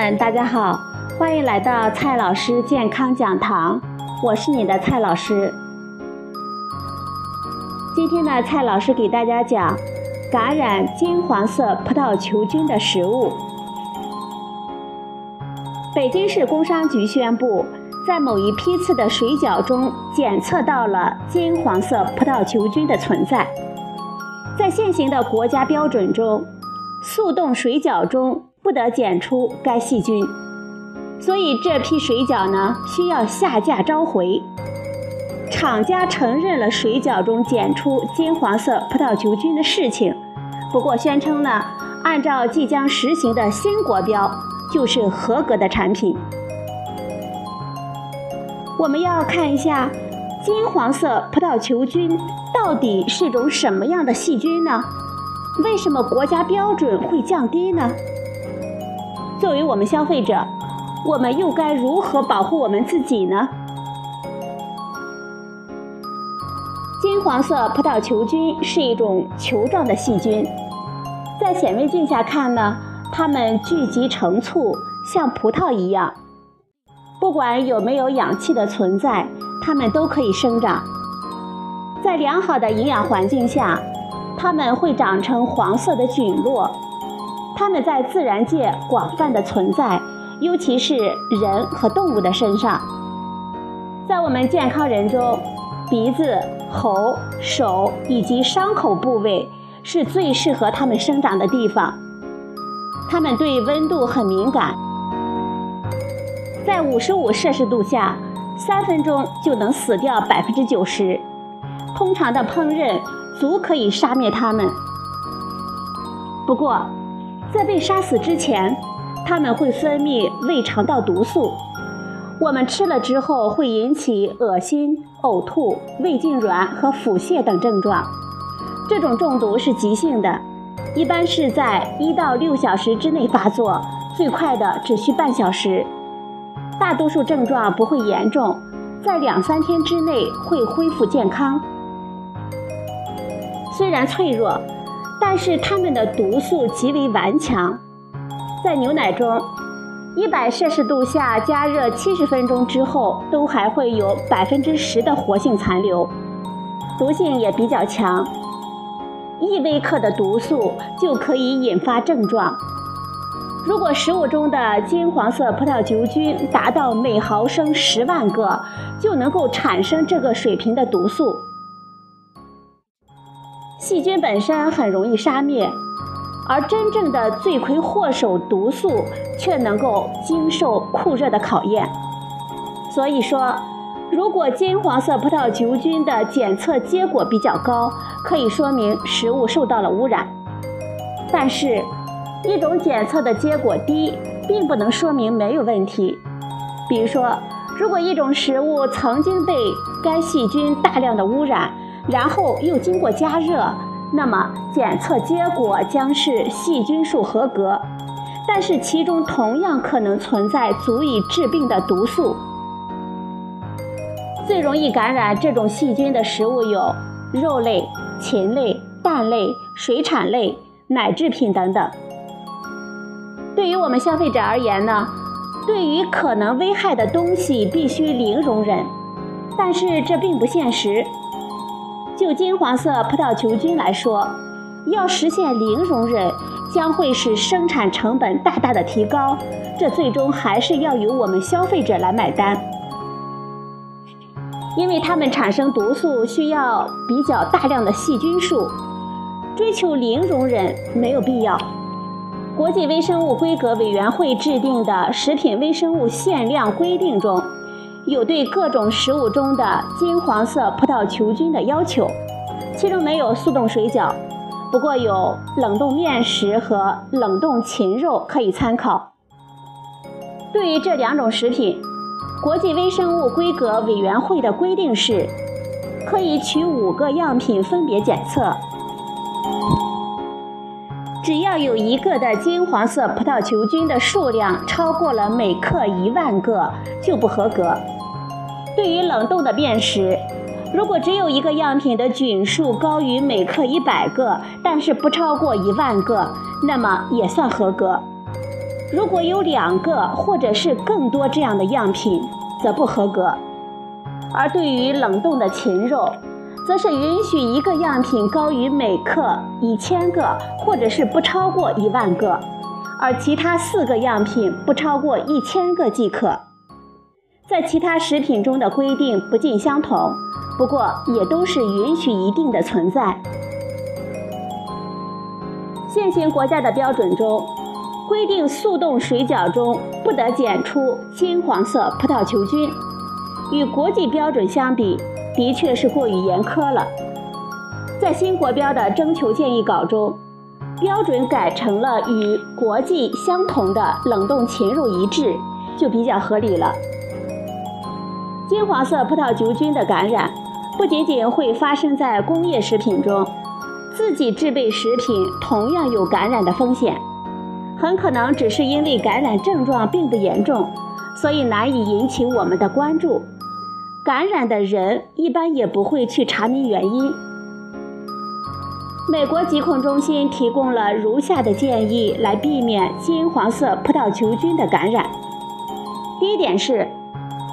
们，大家好，欢迎来到蔡老师健康讲堂，我是你的蔡老师。今天呢，蔡老师给大家讲感染金黄色葡萄球菌的食物。北京市工商局宣布，在某一批次的水饺中检测到了金黄色葡萄球菌的存在。在现行的国家标准中，速冻水饺中不得检出该细菌，所以这批水饺呢需要下架召回。厂家承认了水饺中检出金黄色葡萄球菌的事情，不过宣称呢，按照即将实行的新国标。就是合格的产品。我们要看一下金黄色葡萄球菌到底是种什么样的细菌呢？为什么国家标准会降低呢？作为我们消费者，我们又该如何保护我们自己呢？金黄色葡萄球菌是一种球状的细菌，在显微镜下看呢？它们聚集成簇，像葡萄一样。不管有没有氧气的存在，它们都可以生长。在良好的营养环境下，它们会长成黄色的菌落。它们在自然界广泛的存在，尤其是人和动物的身上。在我们健康人中，鼻子、喉、手以及伤口部位是最适合它们生长的地方。它们对温度很敏感，在五十五摄氏度下，三分钟就能死掉百分之九十。通常的烹饪足可以杀灭它们。不过，在被杀死之前，它们会分泌胃肠道毒素，我们吃了之后会引起恶心、呕吐、胃痉挛和腹泻等症状。这种中毒是急性的。一般是在一到六小时之内发作，最快的只需半小时。大多数症状不会严重，在两三天之内会恢复健康。虽然脆弱，但是它们的毒素极为顽强。在牛奶中，一百摄氏度下加热七十分钟之后，都还会有百分之十的活性残留，毒性也比较强。一微克的毒素就可以引发症状。如果食物中的金黄色葡萄球菌达到每毫升十万个，就能够产生这个水平的毒素。细菌本身很容易杀灭，而真正的罪魁祸首毒素却能够经受酷热的考验。所以说。如果金黄色葡萄球菌的检测结果比较高，可以说明食物受到了污染。但是，一种检测的结果低，并不能说明没有问题。比如说，如果一种食物曾经被该细菌大量的污染，然后又经过加热，那么检测结果将是细菌数合格，但是其中同样可能存在足以致病的毒素。最容易感染这种细菌的食物有肉类、禽类、蛋类、水产类、奶制品等等。对于我们消费者而言呢，对于可能危害的东西必须零容忍，但是这并不现实。就金黄色葡萄球菌来说，要实现零容忍，将会使生产成本大大的提高，这最终还是要由我们消费者来买单。因为它们产生毒素需要比较大量的细菌数，追求零容忍没有必要。国际微生物规格委员会制定的食品微生物限量规定中，有对各种食物中的金黄色葡萄球菌的要求，其中没有速冻水饺，不过有冷冻面食和冷冻禽肉可以参考。对于这两种食品。国际微生物规格委员会的规定是，可以取五个样品分别检测，只要有一个的金黄色葡萄球菌的数量超过了每克一万个，就不合格。对于冷冻的面食，如果只有一个样品的菌数高于每克一百个，但是不超过一万个，那么也算合格。如果有两个或者是更多这样的样品，则不合格。而对于冷冻的禽肉，则是允许一个样品高于每克一千个，或者是不超过一万个，而其他四个样品不超过一千个即可。在其他食品中的规定不尽相同，不过也都是允许一定的存在。现行国家的标准中，规定速冻水饺中不得检出金黄色葡萄球菌，与国际标准相比，的确是过于严苛了。在新国标的征求建议稿中，标准改成了与国际相同的冷冻禽肉一致，就比较合理了。金黄色葡萄球菌的感染，不仅仅会发生在工业食品中，自己制备食品同样有感染的风险。很可能只是因为感染症状并不严重，所以难以引起我们的关注。感染的人一般也不会去查明原因。美国疾控中心提供了如下的建议来避免金黄色葡萄球菌的感染：第一点是。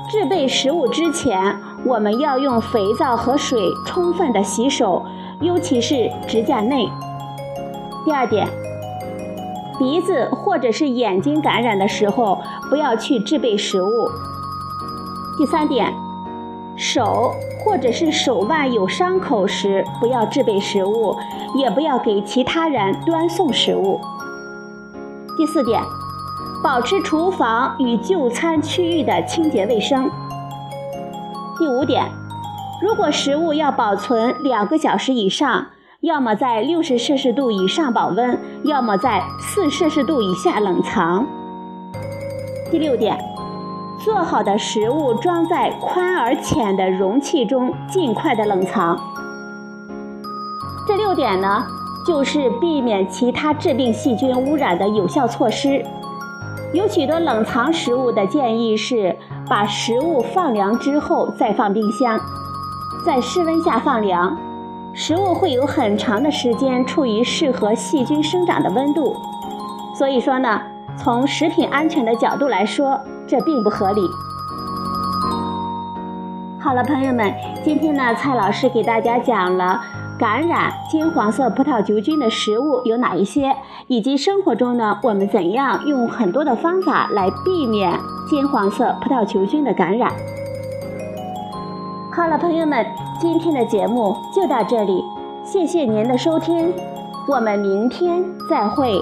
制备食物之前，我们要用肥皂和水充分的洗手，尤其是指甲内。第二点，鼻子或者是眼睛感染的时候，不要去制备食物。第三点，手或者是手腕有伤口时，不要制备食物，也不要给其他人端送食物。第四点。保持厨房与就餐区域的清洁卫生。第五点，如果食物要保存两个小时以上，要么在六十摄氏度以上保温，要么在四摄氏度以下冷藏。第六点，做好的食物装在宽而浅的容器中，尽快的冷藏。这六点呢，就是避免其他致病细菌污染的有效措施。有许多冷藏食物的建议是把食物放凉之后再放冰箱，在室温下放凉，食物会有很长的时间处于适合细菌生长的温度。所以说呢，从食品安全的角度来说，这并不合理。好了，朋友们，今天呢，蔡老师给大家讲了。感染金黄色葡萄球菌的食物有哪一些？以及生活中呢，我们怎样用很多的方法来避免金黄色葡萄球菌的感染？好了，朋友们，今天的节目就到这里，谢谢您的收听，我们明天再会。